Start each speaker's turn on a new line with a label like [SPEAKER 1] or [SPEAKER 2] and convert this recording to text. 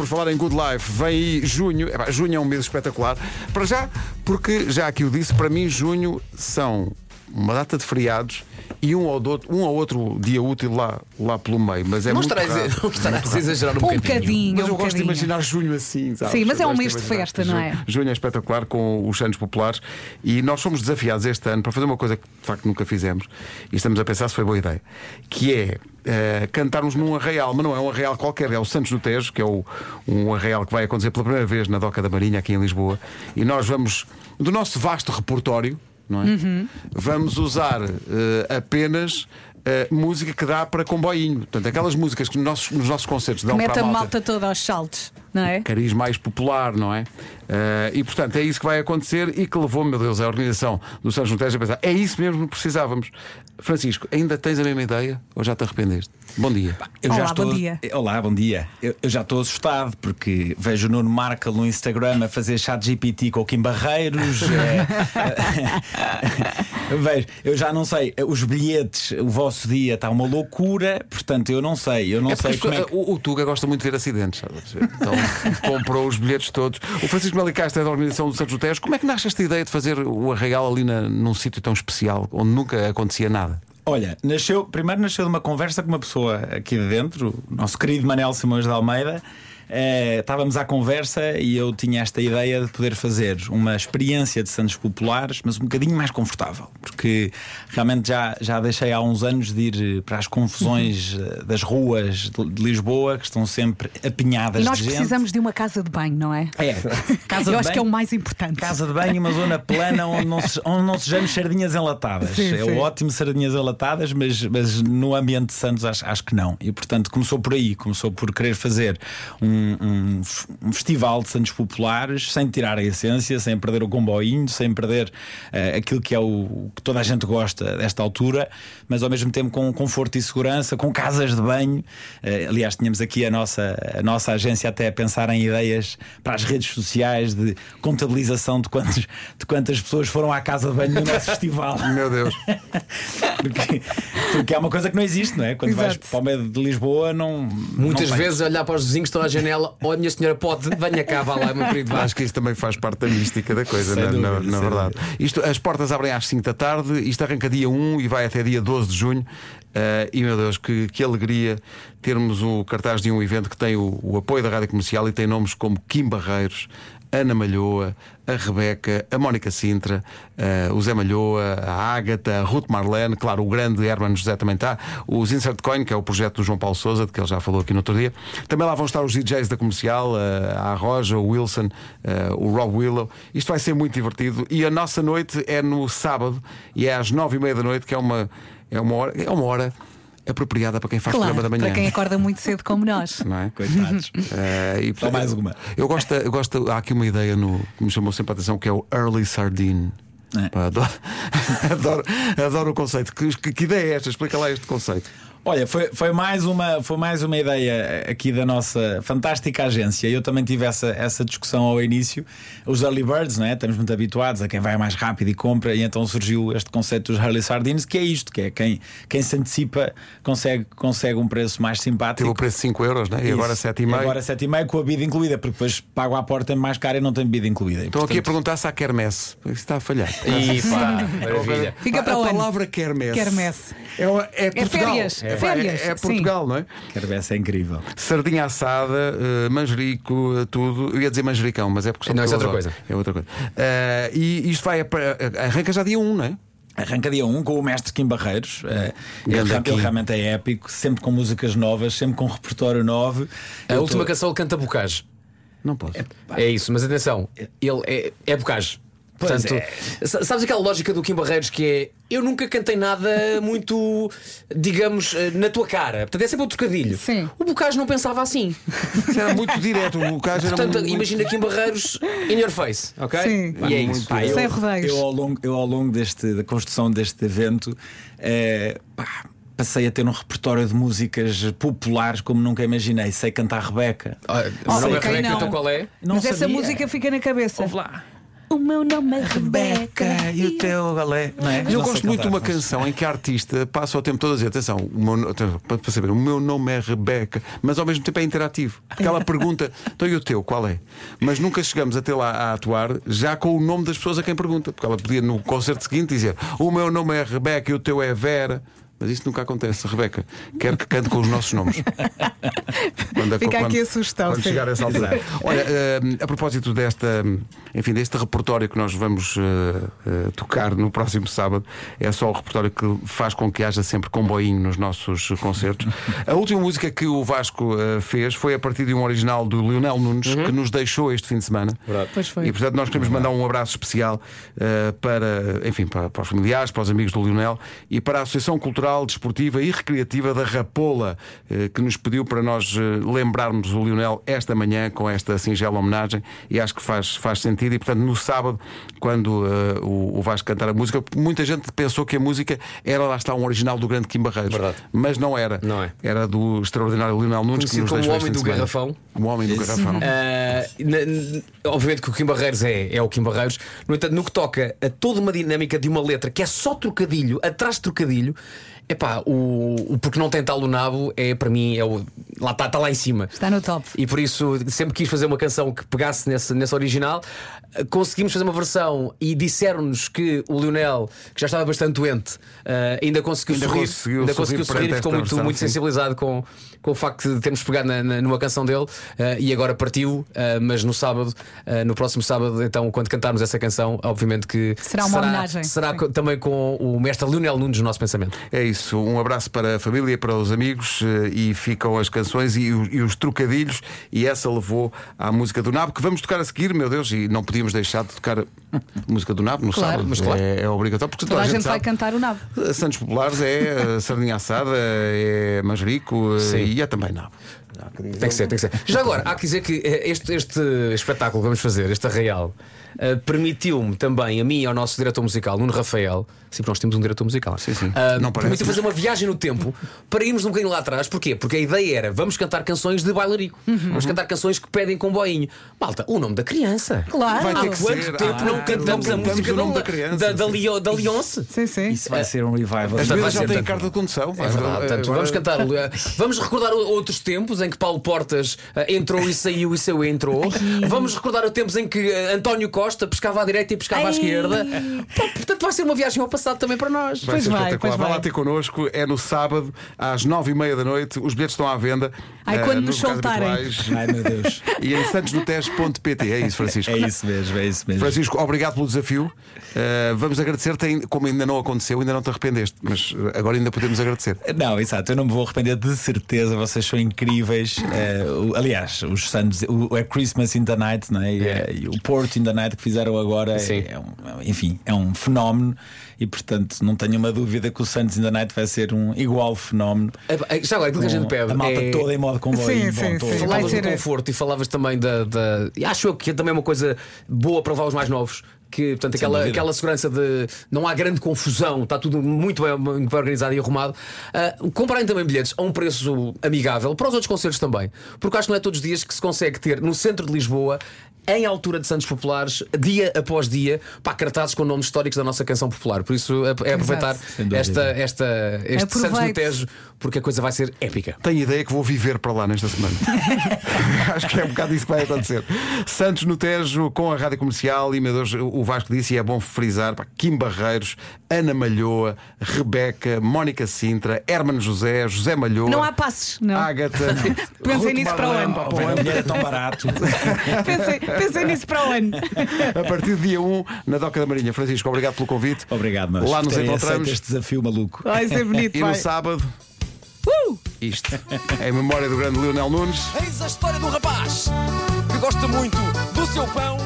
[SPEAKER 1] Por falar em Good Life, vem aí junho. Epá, junho é um mês espetacular. Para já, porque já aqui o disse, para mim, junho são uma data de feriados e um ou, outro, um ou outro dia útil lá, lá pelo meio. Mas é
[SPEAKER 2] não
[SPEAKER 1] muito
[SPEAKER 2] estarás,
[SPEAKER 1] raro.
[SPEAKER 2] a- não estarás a exagerar um,
[SPEAKER 3] Um
[SPEAKER 2] bocadinho.
[SPEAKER 3] bocadinho.
[SPEAKER 1] Mas eu
[SPEAKER 3] um
[SPEAKER 1] gosto de
[SPEAKER 3] bocadinho.
[SPEAKER 1] imaginar junho assim, sabes?
[SPEAKER 3] Sim, mas é um mês de festa, não é?
[SPEAKER 1] Junho, junho é espetacular com os Santos Populares e nós fomos desafiados este ano para fazer uma coisa que de facto nunca fizemos e estamos a pensar se foi boa ideia, que é eh, cantarmos num arraial, mas não é um arraial qualquer, é o Santos do Tejo, que é o, um arraial que vai acontecer pela primeira vez na Doca da Marinha, aqui em Lisboa, e nós vamos, do nosso vasto repertório, não é?
[SPEAKER 3] Uhum.
[SPEAKER 1] Vamos usar eh, apenas. Eh, música que dá para comboinho, portanto, aquelas músicas que nos nossos, nos nossos concertos dão
[SPEAKER 3] Que mete
[SPEAKER 1] para
[SPEAKER 3] a
[SPEAKER 1] a
[SPEAKER 3] malta toda aos saltos, não é?
[SPEAKER 1] cariz mais popular, não é? Eh, e portanto é isso que vai acontecer e que levou, meu Deus, a organização do São Juntejo a pensar: é isso mesmo que precisávamos. Francisco, ainda tens a mesma ideia ou já te arrependeste? Bom dia.
[SPEAKER 4] Eu
[SPEAKER 3] Olá,
[SPEAKER 4] já estou...
[SPEAKER 3] bom dia.
[SPEAKER 4] Olá, bom dia. Eu, eu já estou assustado porque vejo o Nuno Markel no Instagram a fazer chat GPT com o Kim Barreiros. é, vejo, eu já não sei, os bilhetes, o vosso dia está uma loucura, portanto eu não sei, eu não
[SPEAKER 1] É
[SPEAKER 4] sei como é que.
[SPEAKER 1] o, o Tuga gosta muito de ver acidentes, sabe? Então comprou os bilhetes todos. O Francisco Melicastro é da organização do Santos Tejo. Como é que nasce esta ideia de fazer o arraial ali na- num sítio tão especial, onde nunca acontecia nada?
[SPEAKER 4] Olha, nasceu, primeiro nasceu de uma conversa com uma pessoa aqui de dentro, o nosso querido Manel Simões de Almeida. Eh, estávamos à conversa e eu tinha esta ideia de poder fazer uma experiência de Santos Populares, mas um bocadinho mais confortável, porque realmente já, já deixei há uns anos de ir eh, para as confusões eh, das ruas de, Lisboa, que estão sempre apinhadas
[SPEAKER 3] E nós
[SPEAKER 4] de gente.
[SPEAKER 3] precisamos de uma casa de banho, não é?
[SPEAKER 4] É, casa
[SPEAKER 3] Eu
[SPEAKER 4] de
[SPEAKER 3] acho que é o
[SPEAKER 4] banho-
[SPEAKER 3] mais importante.
[SPEAKER 4] Casa de banho, uma zona plana onde não, se, onde não sejamos sardinhas enlatadas.
[SPEAKER 3] Sim,
[SPEAKER 4] é
[SPEAKER 3] sim.
[SPEAKER 4] ótimo sardinhas enlatadas, mas, mas no ambiente de Santos acho, acho que não. E portanto começou por aí, começou por querer fazer um, um, um festival de Santos populares sem tirar a essência, sem perder o comboinho, sem perder eh, aquilo que é o, o que toda a gente gosta desta altura, mas ao mesmo tempo com conforto e segurança, com casas de banho. Eh, aliás, tínhamos aqui a nossa, a nossa agência até a pensar em ideias para as redes sociais de contabilização de, quantos, de quantas pessoas foram à casa de banho no nosso festival.
[SPEAKER 1] Meu Deus.
[SPEAKER 4] Porque, porque é uma coisa que não existe, não é? Quando vais
[SPEAKER 3] Exato.
[SPEAKER 4] para o meio de Lisboa, não.
[SPEAKER 2] Muitas
[SPEAKER 4] não
[SPEAKER 2] vezes olhar para os vizinhos que estão à janela, olha, minha senhora pode, venha cá, vá lá, meu querido, vá.
[SPEAKER 1] Acho que isso também faz parte da mística da coisa,
[SPEAKER 4] Sem
[SPEAKER 1] na, na-
[SPEAKER 4] dúvida,
[SPEAKER 1] na
[SPEAKER 4] sem
[SPEAKER 1] verdade. Isto, as portas abrem às 5 da tarde, isto arranca dia 1 e vai até dia 12 de junho. Eh, e meu Deus, que, que alegria termos o cartaz de um evento que tem o, o apoio da rádio comercial e tem nomes como Kim Barreiros. Ana Malhoa, a Rebeca, a Mónica Sintra, eh, o Zé Malhoa, a Ágata, a Ruth Marlene, claro, o grande Herman José também está, os Insert Coin, que é o projeto do João Paulo Souza, de que ele já falou aqui no outro dia. Também lá vão estar os DJs da comercial, eh, a Roja, o Wilson, eh, o Rob Willow. Isto vai ser muito divertido. E a nossa noite é no sábado e é às nove e meia da noite, que é uma, é uma, hora, é uma hora apropriada para quem faz
[SPEAKER 3] Claro,
[SPEAKER 1] programa da manhã.
[SPEAKER 3] para quem acorda muito cedo como nós.
[SPEAKER 1] Não é?
[SPEAKER 4] Coitados.
[SPEAKER 1] Eh, e,
[SPEAKER 4] Só mais uma.
[SPEAKER 1] Eu gosto, eu gosto, há aqui uma ideia no, que me chamou sempre a atenção que é o Early Sardine.
[SPEAKER 4] É.
[SPEAKER 1] Pá, adoro, adoro, adoro o conceito. Que, que, que ideia é esta? Explica lá este conceito.
[SPEAKER 4] Olha, foi, foi, mais uma, foi mais uma ideia aqui da nossa fantástica agência. Eu também tive essa, essa discussão ao início. Os early birds, não é? estamos muito habituados a quem vai mais rápido e compra, e então surgiu este conceito dos early sardines, que é isto: que é quem, quem se antecipa consegue, consegue um preço mais simpático.
[SPEAKER 1] Teve o preço de 5 euros, né? e agora
[SPEAKER 4] Isso.
[SPEAKER 1] 7,5.
[SPEAKER 4] Agora 7,5 com a bebida incluída, porque depois pago à porta mais cara e não tem bebida incluída. E,
[SPEAKER 1] Estou aqui a
[SPEAKER 4] portanto,
[SPEAKER 1] perguntar se há quermesse. Isso está a falhar.
[SPEAKER 2] E pá, maravilha.
[SPEAKER 3] Fica para
[SPEAKER 1] a palavra quermesse.
[SPEAKER 3] Quermesse.
[SPEAKER 1] É, é Portugal.
[SPEAKER 3] férias,
[SPEAKER 1] É,
[SPEAKER 3] férias,
[SPEAKER 1] é, é
[SPEAKER 3] sim.
[SPEAKER 1] Portugal, não é?
[SPEAKER 4] Quermesse é incrível.
[SPEAKER 1] Sardinha assada, eh, manjerico, eh, tudo. Eu ia dizer manjericão, mas é porque só
[SPEAKER 2] Não, isso é
[SPEAKER 1] eu
[SPEAKER 2] outra
[SPEAKER 1] adoro. É outra coisa. Eh, e isto vai. Arranca já dia 1, não é?
[SPEAKER 4] Arranca dia 1 com o mestre Kim Barreiros. Ele, ele realmente é épico, sempre com músicas novas, sempre com repertório novo.
[SPEAKER 2] A
[SPEAKER 4] Eu
[SPEAKER 2] última
[SPEAKER 4] tô-
[SPEAKER 2] canção ele canta bocage.
[SPEAKER 1] Não posso.
[SPEAKER 2] É isso, mas atenção, ele é, é bocage.
[SPEAKER 4] Pois
[SPEAKER 2] Portanto,
[SPEAKER 4] é.
[SPEAKER 2] sa- sabes aquela lógica do Kim Barreiros que é eu nunca cantei nada muito, digamos, eh, na tua cara. Portanto, é sempre um trocadilho.
[SPEAKER 3] Sim.
[SPEAKER 2] O Bocage não pensava assim.
[SPEAKER 1] Era muito direto. O caso era
[SPEAKER 2] Portanto,
[SPEAKER 1] muito,
[SPEAKER 2] imagina Kim Barreiros in your face, ok?
[SPEAKER 3] Sim.
[SPEAKER 2] E é
[SPEAKER 1] Muito
[SPEAKER 2] isso.
[SPEAKER 4] Pá, eu,
[SPEAKER 3] Sem rodeios.
[SPEAKER 4] eu, ao longo, eu, ao longo deste, da construção deste evento, eh, pá, passei a ter um repertório de músicas populares como nunca imaginei. Sei cantar Rebeca.
[SPEAKER 2] Ah,
[SPEAKER 3] Oh,
[SPEAKER 2] não é
[SPEAKER 3] quem
[SPEAKER 2] Rebeca,
[SPEAKER 3] não?
[SPEAKER 2] então qual é?
[SPEAKER 4] Não
[SPEAKER 3] Mas essa
[SPEAKER 4] sabia.
[SPEAKER 3] música fica na cabeça.
[SPEAKER 4] Ouve lá.
[SPEAKER 3] O meu nome é Rebeca.
[SPEAKER 4] e o teu galé. Não é?
[SPEAKER 1] Eu gosto muito de uma canção em que a artista passa o tempo todo a dizer: atenção, o meu, para para saber, o meu nome é Rebeca, mas ao mesmo tempo é interativo. Porque ela pergunta: então e o teu, qual é? Mas nunca chegamos até lá a atuar já com o nome das pessoas a quem pergunta. Porque ela podia no concerto seguinte dizer: o meu nome é Rebeca e o teu é Vera. Mas isso nunca acontece, Rebeca. Quero que cante com os nossos nomes. Quando
[SPEAKER 3] Fica aqui a sugestão,
[SPEAKER 1] Quando
[SPEAKER 3] sim.
[SPEAKER 1] chegar a essa altura. Olha, eh, a propósito desta, enfim, deste repertório que nós vamos eh, eh, tocar no próximo sábado, é só o repertório que faz com que haja sempre comboinho nos nossos concertos. A última música que o Vasco fez foi a partir de um original do Lionel Nunes, que nos deixou este fim de semana.
[SPEAKER 3] Pois foi.
[SPEAKER 1] E portanto nós queremos mandar um abraço especial para, enfim, para, para os familiares, para os amigos do Lionel e para a Associação Cultural, Desportiva e Recreativa da Rapola, eh, que nos pediu para nós eh, lembrarmos o Lionel esta manhã com esta singela homenagem e acho que faz, faz sentido. E portanto, no sábado, quando eh, o, o Vasco cantar a música, muita gente pensou que a música era lá está um original do grande Kim Barreiros,
[SPEAKER 2] Verdade.
[SPEAKER 1] mas não era.
[SPEAKER 2] Não é.
[SPEAKER 1] Era do extraordinário Lionel Nunes que
[SPEAKER 2] Conhecido
[SPEAKER 1] nos
[SPEAKER 2] como
[SPEAKER 1] deixou
[SPEAKER 2] o homem do garrafão.
[SPEAKER 1] O homem do garrafão.
[SPEAKER 2] N- obviamente que o Kim Barreiros é, é o Kim Barreiros. No entanto, no que toca a toda uma dinâmica de uma letra que é só trocadilho, atrás de trocadilho, epá, o, o porque não tem tal o nabo é para mim é o, lá está, está lá em cima.
[SPEAKER 3] Está no top.
[SPEAKER 2] E por isso sempre quis fazer uma canção que pegasse nesse, nesse original. Uh, Conseguimos fazer uma versão e disseram-nos que o Lionel, que já estava bastante doente, uh, ainda conseguiu
[SPEAKER 1] Ainda
[SPEAKER 2] sorrir.
[SPEAKER 1] conseguiu
[SPEAKER 2] ainda
[SPEAKER 1] sorrir
[SPEAKER 2] conseguiu sorrir
[SPEAKER 1] perante
[SPEAKER 2] e ficou muito,
[SPEAKER 1] versão,
[SPEAKER 2] muito
[SPEAKER 1] sim.
[SPEAKER 2] sensibilizado com, com o facto de termos pegado na- na- numa canção dele uh, e agora partiu. uh, mas no sábado, uh, no próximo sábado, então, quando cantarmos essa canção, obviamente que
[SPEAKER 3] Será uma homenagem.
[SPEAKER 2] Será
[SPEAKER 3] Sim.
[SPEAKER 2] co- também com o mestre Lionel Nunes no nosso pensamento.
[SPEAKER 1] É isso, um abraço para a família, para os amigos eh, e ficam as canções e, e os trocadilhos. E essa levou à música do Nabo, que vamos tocar a seguir, meu Deus, e não podíamos deixar de tocar a música do Nabo no
[SPEAKER 3] Claro.
[SPEAKER 1] sábado.
[SPEAKER 2] Mas claro.
[SPEAKER 1] é, é obrigatório, porque
[SPEAKER 3] Toda a gente vai
[SPEAKER 1] sabe.
[SPEAKER 3] cantar o nabo.
[SPEAKER 1] Santos Populares é eh, sardinha assada, é manjerico eh,
[SPEAKER 2] Sim.
[SPEAKER 1] e é também nabo.
[SPEAKER 2] Tem que ser, tem que ser. Já agora, há que dizer que eh, este, este espetáculo que vamos fazer, este arraial, eh, permitiu-me também, a mim e ao nosso diretor musical, Nuno Rafael, sim, nós temos um diretor musical,
[SPEAKER 1] Sim, sim.
[SPEAKER 2] eh,
[SPEAKER 1] Não
[SPEAKER 2] permitiu fazer uma viagem no tempo para irmos um bocadinho lá atrás. Porquê? Porque a ideia era vamos cantar canções de bailarico, vamos cantar canções que pedem comboinho. Malta, o nome da criança.
[SPEAKER 3] Claro.
[SPEAKER 1] Vai ter
[SPEAKER 2] Há
[SPEAKER 1] que
[SPEAKER 2] quanto
[SPEAKER 1] ser.
[SPEAKER 2] tempo
[SPEAKER 1] Ah,
[SPEAKER 2] não cantamos
[SPEAKER 1] não
[SPEAKER 2] a música
[SPEAKER 1] o nome
[SPEAKER 2] da,
[SPEAKER 1] da criança,
[SPEAKER 2] da, da. Lio- da Leonce?
[SPEAKER 3] Sim, sim.
[SPEAKER 4] Isso vai ser um revival.
[SPEAKER 1] As já têm
[SPEAKER 2] portanto,
[SPEAKER 1] carta de condução.
[SPEAKER 2] É verdade, portanto,
[SPEAKER 1] Agora-
[SPEAKER 2] vamos cantar. Vamos recordar outros tempos em que Paulo Portas eh, entrou e saiu e saiu e entrou. Vamos recordar os tempos em que eh, António Costa pescava à direita e pescava à
[SPEAKER 3] Ai.
[SPEAKER 2] esquerda. Pô, Portanto, vai ser uma viagem ao passado também para nós.
[SPEAKER 1] Vai
[SPEAKER 3] Pois
[SPEAKER 1] ser
[SPEAKER 3] vai,
[SPEAKER 1] espetacular.
[SPEAKER 3] pois
[SPEAKER 1] Vá
[SPEAKER 3] vai.
[SPEAKER 1] lá ter connosco, é no sábado, às nove e meia da noite. Os bilhetes estão à venda.
[SPEAKER 3] Ai,
[SPEAKER 1] eh,
[SPEAKER 3] quando
[SPEAKER 1] nos locais
[SPEAKER 3] soltarem.
[SPEAKER 1] habituais.
[SPEAKER 4] Ai meu Deus.
[SPEAKER 1] E em santosnotes.pt. É isso, Francisco.
[SPEAKER 4] É isso mesmo, é isso mesmo.
[SPEAKER 1] Francisco, obrigado pelo desafio. Uh, vamos agradecer-te, como ainda não aconteceu, ainda não te arrependeste, mas uh, agora ainda podemos agradecer.
[SPEAKER 4] Não, exato, eu não me vou arrepender de certeza, vocês são incríveis. Eh, o- aliás, os Santos, o, é Christmas in the Night, não é? E,
[SPEAKER 2] É.
[SPEAKER 4] eh, e o Port in the Night que fizeram agora
[SPEAKER 2] Sim.
[SPEAKER 4] é, é um, enfim, é um fenómeno e portanto não tenho uma dúvida que o Santos in the Night vai ser um igual fenómeno.
[SPEAKER 2] Eh, Já agora, aquilo que a gente
[SPEAKER 4] com
[SPEAKER 2] pede.
[SPEAKER 4] a malta
[SPEAKER 2] é...
[SPEAKER 4] toda em modo comboio.
[SPEAKER 3] Sim, sim, sim.
[SPEAKER 2] Falavas do conforto e falavas também da. da... E acho eu que é também uma coisa boa para levar os mais novos. Que, portanto, aquela,
[SPEAKER 4] dúvida.
[SPEAKER 2] aquela segurança de não há grande confusão, está tudo muito bem, muito bem organizado e arrumado. Ah, comprarem também bilhetes a um preço amigável para os outros concertos também, porque acho que não é todos os dias que se consegue ter no centro de Lisboa, em altura de Santos Populares, dia após dia, pá, cartazes com nomes históricos da nossa canção popular. Por isso é aproveitar esta, esta, este Santos no
[SPEAKER 3] Aproveite.
[SPEAKER 2] Tejo, porque a coisa vai ser épica.
[SPEAKER 1] Tenho ideia que vou viver para lá nesta semana. Acho que é um bocado isso que vai acontecer. Santos no Tejo com a rádio comercial e, meu Deus, o Vasco disse, e é bom frisar: pá, Kim Barreiros, Ana Malhoa, Rebeca, Mónica Sintra, Hermano José, José Malhoa.
[SPEAKER 3] Não há passes, não.
[SPEAKER 1] Ágata.
[SPEAKER 3] Pensei nisso para o ano.
[SPEAKER 4] O
[SPEAKER 1] para o
[SPEAKER 4] dinheiro é tão barato.
[SPEAKER 3] Pensei, pensei nisso para o ano.
[SPEAKER 1] A partir do dia 1, na Doca da Marinha. Francisco, obrigado pelo convite.
[SPEAKER 4] Obrigado, mas
[SPEAKER 1] Lá nos encontramos.
[SPEAKER 4] este desafio maluco.
[SPEAKER 3] Vai ser bonito,
[SPEAKER 1] E no
[SPEAKER 3] vai.
[SPEAKER 1] sábado,
[SPEAKER 3] Uh!
[SPEAKER 1] isto. Em memória do grande Lionel Nunes.
[SPEAKER 5] Eis a história um rapaz que gosta muito do seu pão.